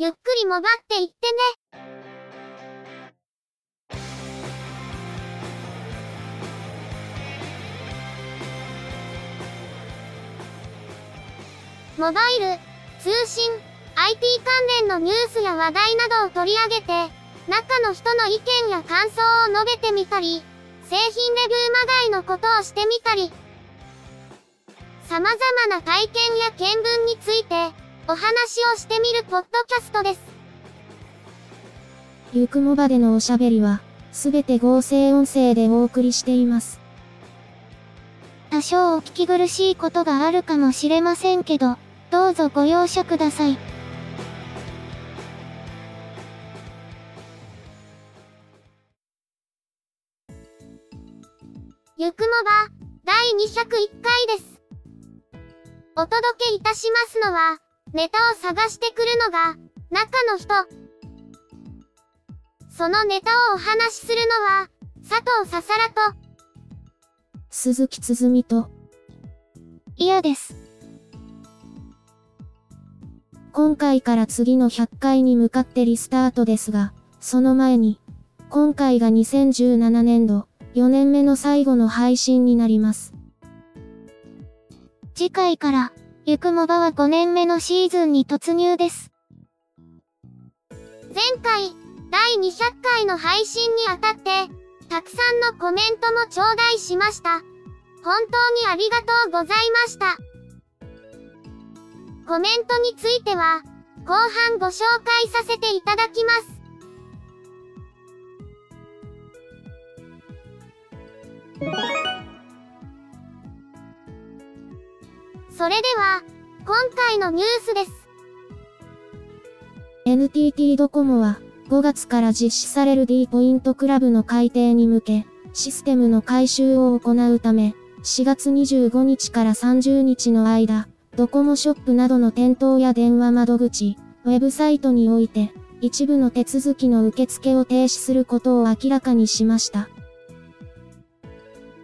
ゆっくりもばっていってね。モバイル、通信、IT 関連のニュースや話題などを取り上げて、中の人の意見や感想を述べてみたり、製品レビューまがいのことをしてみたり、様々な体験や見聞について、お話をしてみるポッドキャストです。ゆくもばでのおしゃべりは、すべて合成音声でお送りしています。多少お聞き苦しいことがあるかもしれませんけど、どうぞご容赦ください。ゆくもば、第201回です。お届けいたしますのは、ネタを探してくるのが、中の人。そのネタをお話しするのは、佐藤ささらと、鈴木つづみと、嫌です。今回から次の100回に向かってリスタートですが、その前に、今回が2017年度、4年目の最後の配信になります。次回から、ゆくもばは5年目のシーズンに突入です。前回、第200回の配信にあたって、たくさんのコメントも頂戴しました。本当にありがとうございました。コメントについては、後半ご紹介させていただきます。それでは、今回のニュースです。NTT ドコモは、5月から実施される D ポイントクラブの改定に向け、システムの改修を行うため、4月25日から30日の間、ドコモショップなどの店頭や電話窓口、ウェブサイトにおいて、一部の手続きの受付を停止することを明らかにしました。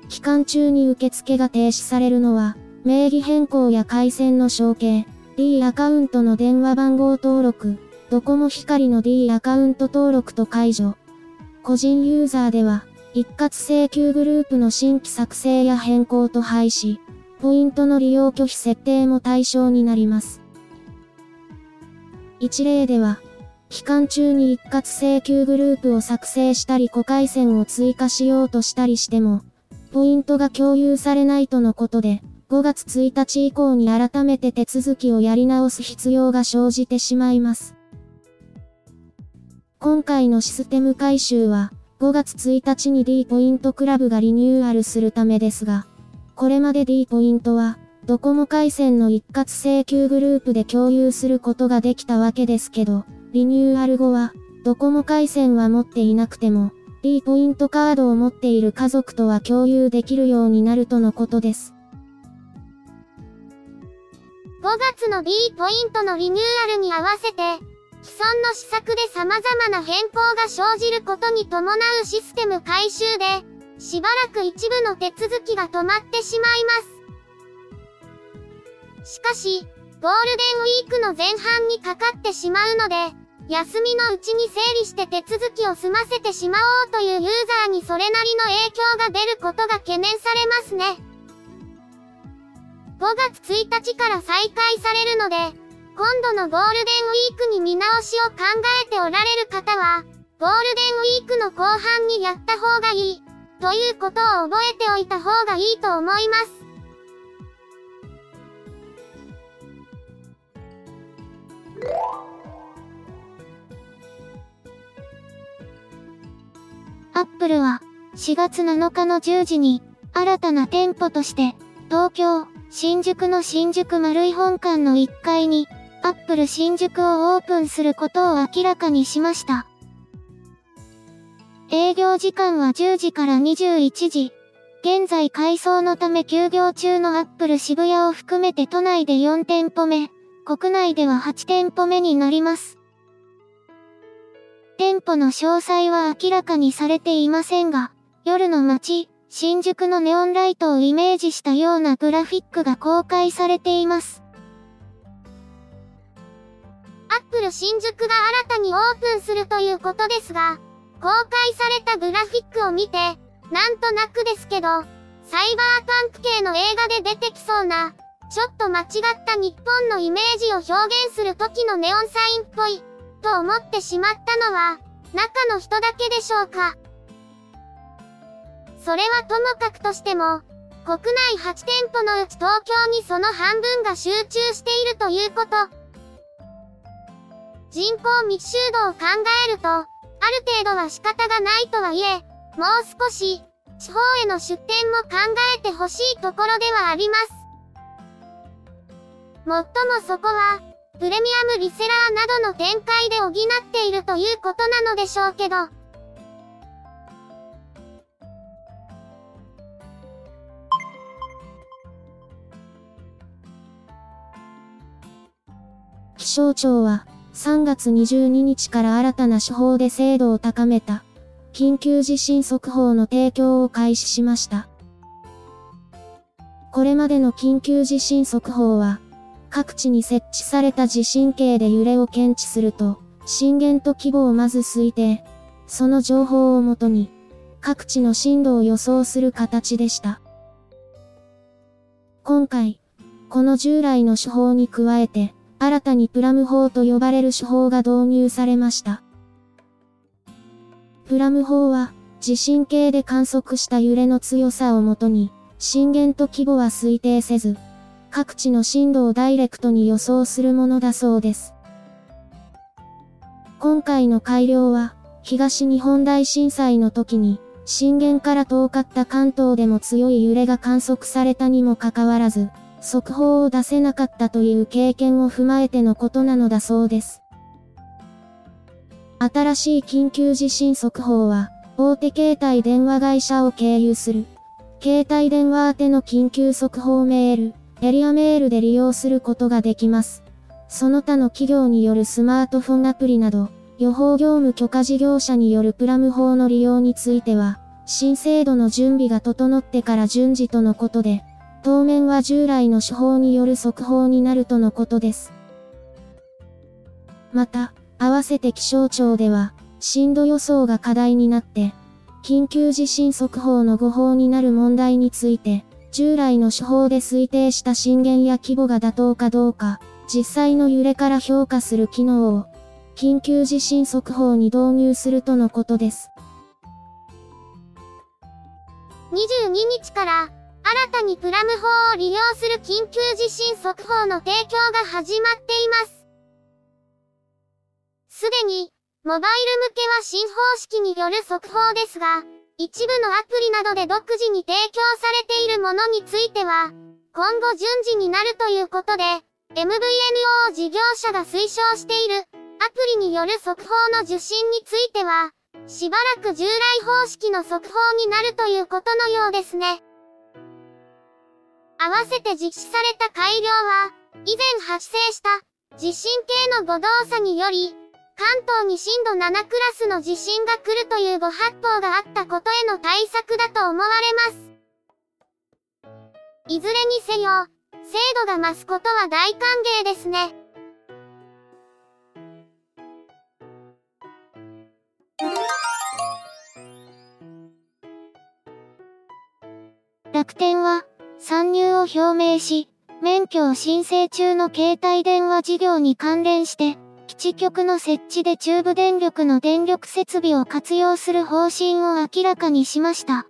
期間中に受付が停止されるのは、名義変更や回線の承継、D アカウントの電話番号登録、ドコモ光の D アカウント登録と解除。個人ユーザーでは、一括請求グループの新規作成や変更と廃止、ポイントの利用拒否設定も対象になります。一例では、期間中に一括請求グループを作成したり5回線を追加しようとしたりしても、ポイントが共有されないとのことで、5月1日以降に改めて手続きをやり直す必要が生じてしまいます。今回のシステム改修は、5月1日に D ポイントクラブがリニューアルするためですが、これまで D ポイントは、ドコモ回線の一括請求グループで共有することができたわけですけど、リニューアル後は、ドコモ回線は持っていなくても、D ポイントカードを持っている家族とは共有できるようになるとのことです。5月の D ポイントのリニューアルに合わせて、既存の施策で様々な変更が生じることに伴うシステム改修で、しばらく一部の手続きが止まってしまいます。しかし、ゴールデンウィークの前半にかかってしまうので、休みのうちに整理して手続きを済ませてしまおうというユーザーにそれなりの影響が出ることが懸念されますね。5月1日から再開されるので、今度のゴールデンウィークに見直しを考えておられる方は、ゴールデンウィークの後半にやった方がいい。ということを覚えておいた方がいいと思います。アップルは4月7日の10時に新たな店舗として東京、新宿の新宿丸井本館の1階にアップル新宿をオープンすることを明らかにしました。営業時間は10時から21時。現在改装のため休業中のアップル渋谷を含めて都内で4店舗目、国内では8店舗目になります。店舗の詳細は明らかにされていませんが、夜の街、新宿のネオンライトをイメージしたようなグラフィックが公開されています。アップル新宿が新たにオープンするということですが、公開されたグラフィックを見て、なんとなくですけど、サイバーパンク系の映画で出てきそうな、ちょっと間違った日本のイメージを表現する時のネオンサインっぽい、と思ってしまったのは、中の人だけでしょうか。それはともかくとしても、国内8店舗のうち東京にその半分が集中しているということ。人口密集度を考えると、ある程度は仕方がないとはいえ、もう少し、地方への出店も考えてほしいところではあります。もっともそこは、プレミアムリセラーなどの展開で補っているということなのでしょうけど。気象庁は3月22日から新たな手法で精度を高めた緊急地震速報の提供を開始しました。これまでの緊急地震速報は各地に設置された地震計で揺れを検知すると、震源と規模をまず推定。その情報をもとに、各地の震度を予想する形でした。今回、この従来の手法に加えて、新たにプラム法と呼ばれる手法が導入されました。プラム法は、地震計で観測した揺れの強さをもとに、震源と規模は推定せず、各地の震度をダイレクトに予想するものだそうです。今回の改良は、東日本大震災の時に、震源から遠かった関東でも強い揺れが観測されたにもかかわらず、速報を出せなかったという経験を踏まえてのことなのだそうです。新しい緊急地震速報は、大手携帯電話会社を経由する、携帯電話宛ての緊急速報メール、エリアメールで利用することができます。その他の企業によるスマートフォンアプリなど、予報業務許可事業者によるプラム法の利用については、新制度の準備が整ってから順次とのことで、当面は従来の手法による速報になるとのことです。また、合わせて気象庁では、震度予想が課題になって、緊急地震速報の誤報になる問題について、従来の手法で推定した震源や規模が妥当かどうか、実際の揺れから評価する機能を、緊急地震速報に導入するとのことです。22日から、新たにプラム法を利用する緊急地震速報の提供が始まっています。すでに、モバイル向けは新方式による速報ですが、一部のアプリなどで独自に提供されているものについては、今後順次になるということで、MVNO 事業者が推奨している、アプリによる速報の受信については、しばらく従来方式の速報になるということのようですね。合わせて実施された改良は、以前発生した地震計の誤動作により、関東に震度7クラスの地震が来るというご発報があったことへの対策だと思われます。いずれにせよ、精度が増すことは大歓迎ですね。楽天は、参入を表明し、免許を申請中の携帯電話事業に関連して、基地局の設置で中部電力の電力設備を活用する方針を明らかにしました。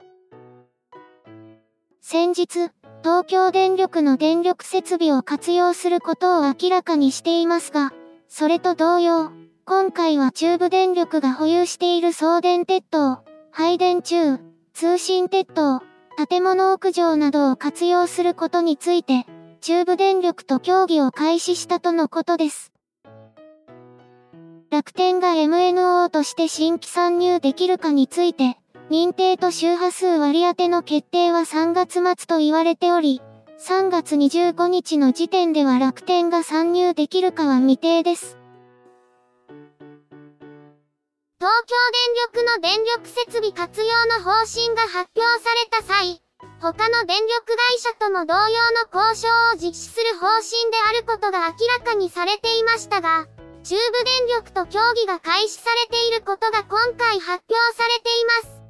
先日、東京電力の電力設備を活用することを明らかにしていますが、それと同様、今回は中部電力が保有している送電鉄塔、配電中、通信鉄塔、建物屋上などを活用することについて、中部電力と協議を開始したとのことです。楽天が MNO として新規参入できるかについて、認定と周波数割り当ての決定は3月末と言われており、3月25日の時点では楽天が参入できるかは未定です。東京電力の電力設備活用の方針が発表された際、他の電力会社とも同様の交渉を実施する方針であることが明らかにされていましたが、中部電力と協議が開始されていることが今回発表されています。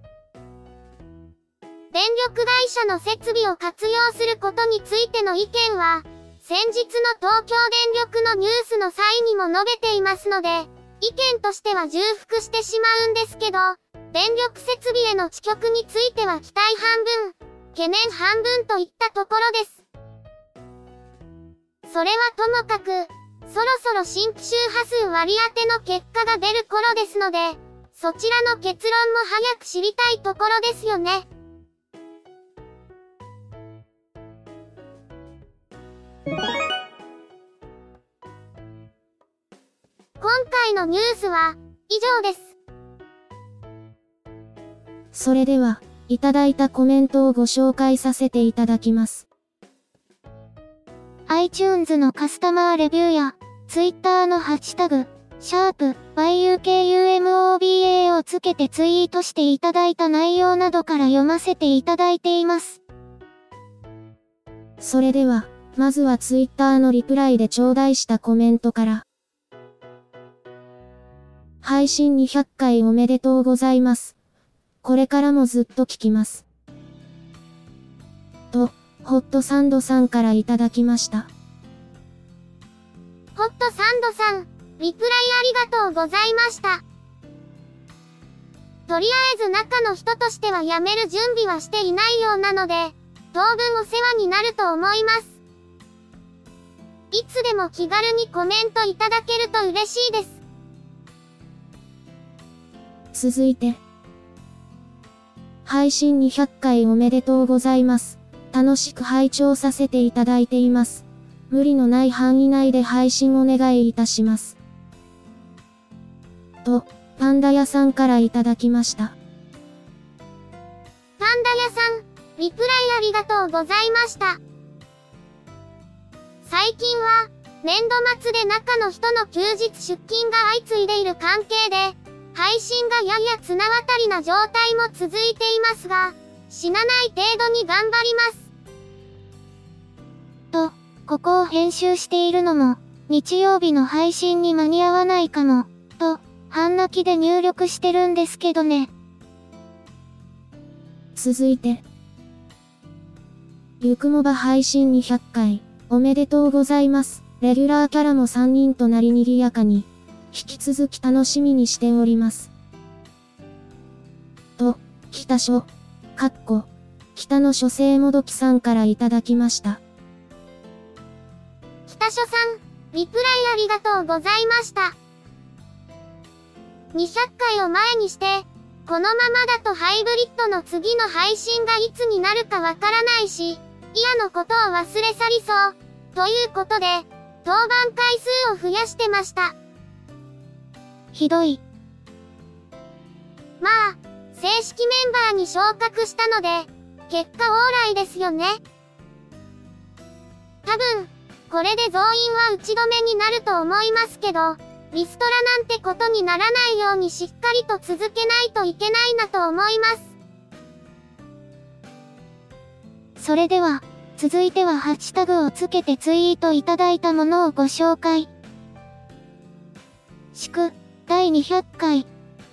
電力会社の設備を活用することについての意見は、先日の東京電力のニュースの際にも述べていますので、意見としては重複してしまうんですけど、電力設備への遅曲については期待半分、懸念半分といったところです。それはともかく、そろそろ新規周波数割り当ての結果が出る頃ですので、そちらの結論も早く知りたいところですよね。回のニュースは以上です。それでは、いただいたコメントをご紹介させていただきます。iTunes のカスタマーレビューや、Twitter のハッシュタグ、シャープ yukumoba をつけてツイートしていただいた内容などから読ませていただいています。それでは、まずは Twitter のリプライで頂戴したコメントから。配信200回おめでとうございます。これからもずっと聞きます。と、ホットサンドさんからいただきました。ホットサンドさん、リプライありがとうございました。とりあえず中の人としては辞める準備はしていないようなので、当分お世話になると思います。いつでも気軽にコメントいただけると嬉しいです。続いて、配信200回おめでとうございます。楽しく拝聴させていただいています。無理のない範囲内で配信お願いいたします。と、パンダ屋さんからいただきました。パンダ屋さん、リプライありがとうございました。最近は、年度末で中の人の休日出勤が相次いでいる関係で、配信がやや綱渡りな状態も続いていますが、死なない程度に頑張ります。と、ここを編集しているのも、日曜日の配信に間に合わないかも、と、半泣きで入力してるんですけどね。続いて、ゆくもば配信200回、おめでとうございます。レギュラーキャラも3人となり賑やかに、引き続き楽しみにしております。と、北書、かっこ、北の書生もどきさんからいただきました。北書さん、リプライありがとうございました。200回を前にして、このままだとハイブリッドの次の配信がいつになるかわからないし、嫌のことを忘れ去りそう。ということで、当番回数を増やしてました。ひどい。まあ、正式メンバーに昇格したので、結果往来ですよね。多分、これで増員は打ち止めになると思いますけど、リストラなんてことにならないようにしっかりと続けないといけないなと思います。それでは、続いてはハッシュタグをつけてツイートいただいたものをご紹介。祝、第200回、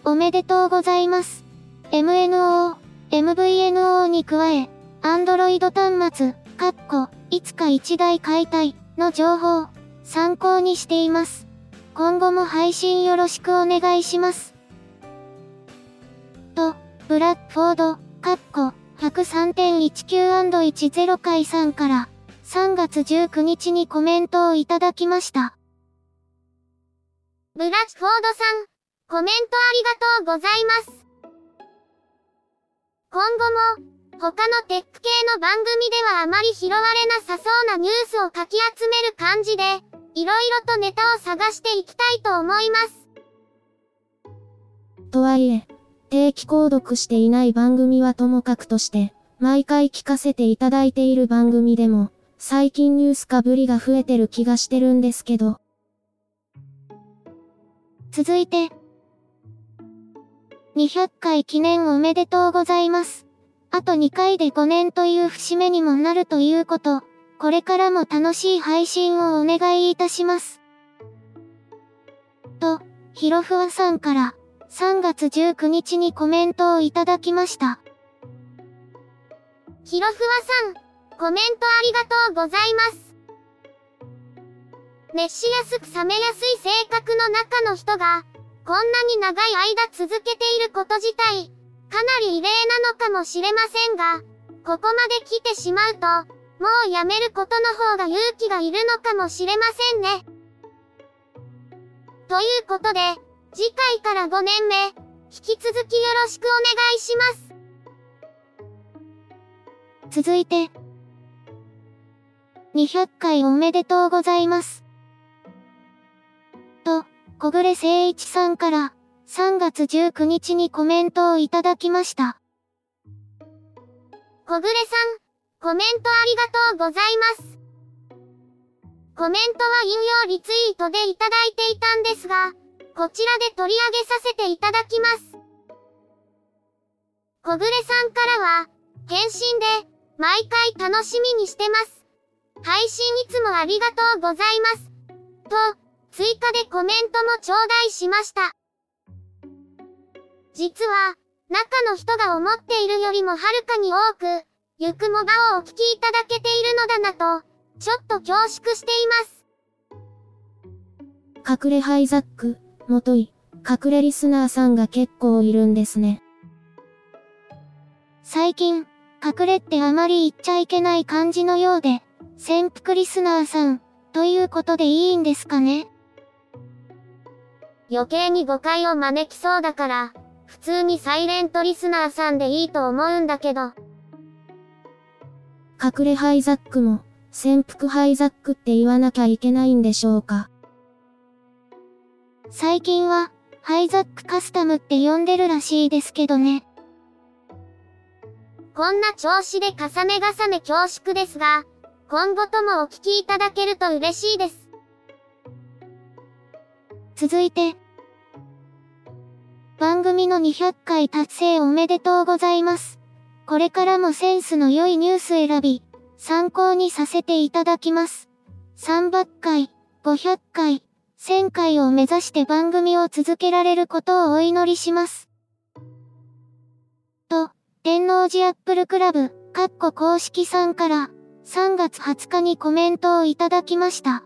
おめでとうございます。MNO、MVNO に加え、Android 端末、かっこ、いつか1台買いたい。の情報、参考にしています。今後も配信よろしくお願いします。と、ブラックフォード、カッコ、103.19&10 回さんから、3月19日にコメントをいただきました。ブラックフォードさん、コメントありがとうございます。今後も、他のテック系の番組ではあまり拾われなさそうなニュースをかき集める感じで、いろいろとネタを探していきたいと思います。とはいえ、定期購読していない番組はともかくとして、毎回聞かせていただいている番組でも、最近ニュースかぶりが増えてる気がしてるんですけど。続いて、200回記念おめでとうございます。あと2回で5年という節目にもなるということ、これからも楽しい配信をお願いいたします。とひろふわさんから3月19日にコメントをいただきました。ひろふわさん、コメントありがとうございます。熱しやすく冷めやすい性格の中の人が、こんなに長い間続けていること自体、かなり異例なのかもしれませんが、ここまで来てしまうと、もうやめることの方が勇気がいるのかもしれませんね。ということで、次回から5年目、引き続きよろしくお願いします。続いて、200回おめでとうございます。と、小暮誠一さんから3月19日にコメントをいただきました。小暮さん、コメントありがとうございます。コメントは引用リツイートでいただいていたんですが、こちらで取り上げさせていただきます。小暮さんからは、返信で、毎回楽しみにしてます。配信いつもありがとうございます。と、追加でコメントも頂戴しました。実は、中の人が思っているよりもはるかに多く、ゆくもばをお聞きいただけているのだなと、ちょっと恐縮しています。隠れハイザック、もとい、隠れリスナーさんが結構いるんですね。最近、隠れってあまり言っちゃいけない感じのようで、潜伏リスナーさん、ということでいいんですかね？余計に誤解を招きそうだから、普通にサイレントリスナーさんでいいと思うんだけど。隠れハイザックも、潜伏ハイザックって言わなきゃいけないんでしょうか最近は、ハイザックカスタムって呼んでるらしいですけどね。こんな調子で重ね重ね恐縮ですが、今後ともお聞きいただけると嬉しいです。続いて、番組の200回達成おめでとうございます。これからもセンスの良いニュース選び、参考にさせていただきます。300回、500回、1000回を目指して番組を続けられることをお祈りします。と、天王寺アップルクラブ、カッコ公式さんから3月20日にコメントをいただきました。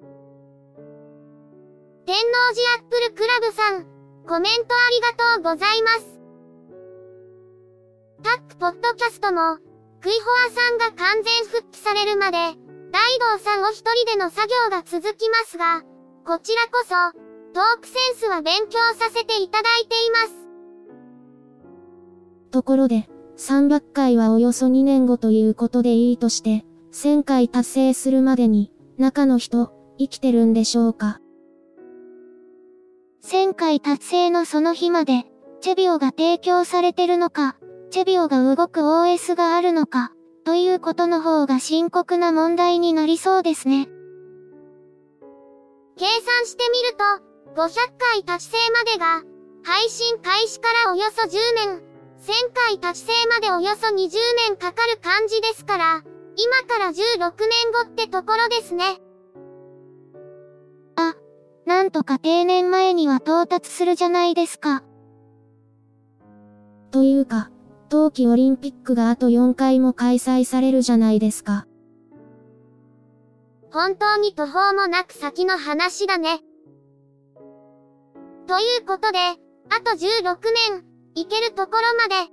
天王寺アップルクラブさん、コメントありがとうございます。タックポッドキャストも、クイホアさんが完全復帰されるまで、大道さんお一人での作業が続きますが、こちらこそ、トークセンスは勉強させていただいています。ところで、300回はおよそ2年後ということでいいとして、1000回達成するまでに、中の人、生きてるんでしょうか？?1000 回達成のその日まで、チェビオが提供されてるのか、チェビオが動く OS があるのか、ということの方が深刻な問題になりそうですね。計算してみると、500回達成までが、配信開始からおよそ10年、1000回達成までおよそ20年かかる感じですから、今から16年後ってところですね。あ、なんとか定年前には到達するじゃないですか。というか、冬季オリンピックがあと4回も開催されるじゃないですか。本当に途方もなく先の話だね。ということで、あと16年、行けるところまで。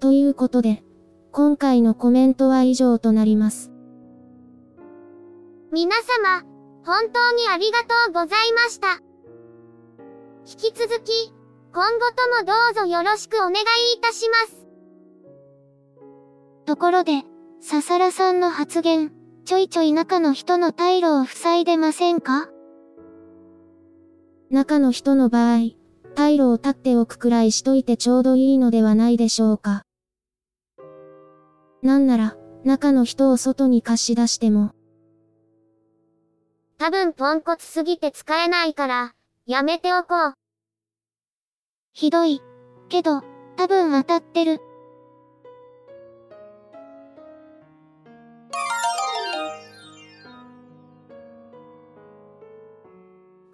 ということで、今回のコメントは以上となります。皆様、本当にありがとうございました。引き続き、今後ともどうぞよろしくお願いいたします。ところで、笹良さんの発言、ちょいちょい中の人の退路を塞いでませんか？中の人の場合、退路を立っておくくらいしといてちょうどいいのではないでしょうか。なんなら、中の人を外に貸し出しても。多分ポンコツすぎて使えないから、やめておこう。ひどい。けど、多分当たってる。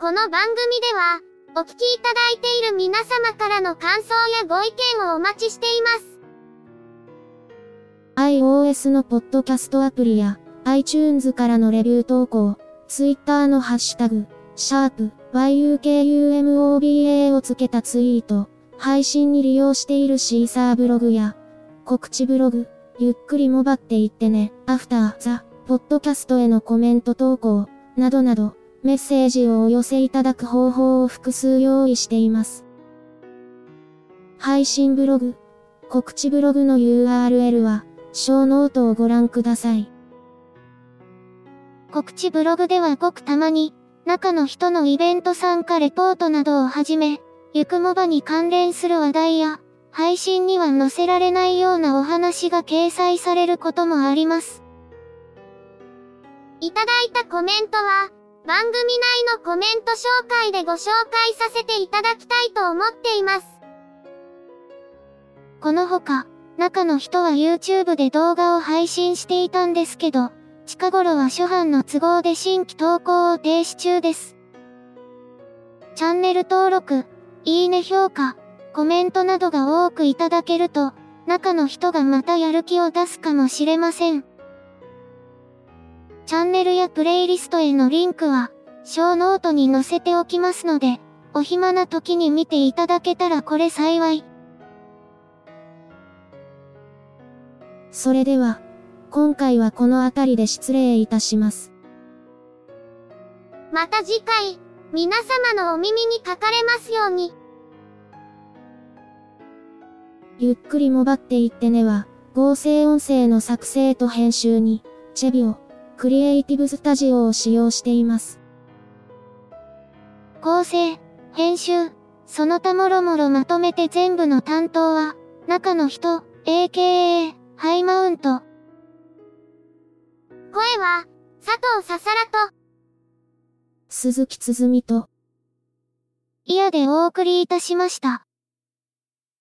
この番組では、お聞きいただいている皆様からの感想やご意見をお待ちしています。iOS のポッドキャストアプリや iTunes からのレビュー投稿、Twitter のハッシュタグ、シャープ yukumoba をつけたツイート、配信に利用しているシーサーブログや告知ブログ、ゆっくりもばっていってね、アフターザ、ポッドキャストへのコメント投稿、などなど、メッセージをお寄せいただく方法を複数用意しています。配信ブログ、告知ブログの URL は、ショーノートをご覧ください。告知ブログではごくたまに、中の人のイベント参加レポートなどをはじめ、ゆくもばに関連する話題や、配信には載せられないようなお話が掲載されることもあります。いただいたコメントは、番組内のコメント紹介でご紹介させていただきたいと思っています。このほか、中の人は YouTube で動画を配信していたんですけど、近頃は初版の都合で新規投稿を停止中です。チャンネル登録、いいね評価、コメントなどが多くいただけると、中の人がまたやる気を出すかもしれません。チャンネルやプレイリストへのリンクは、ショーノートに載せておきますので、お暇な時に見ていただけたらこれ幸い。それでは、今回はこの辺りで失礼いたします。また次回、皆様のお耳にかかれますように。ゆっくりもばっていってねは、合成音声の作成と編集に、チェビオ、クリエイティブスタジオを使用しています。構成、編集、その他もろもろまとめて全部の担当は、中の人、AKA、ハイマウント。声は、佐藤ささらと、鈴木つづみと、イヤでお送りいたしました。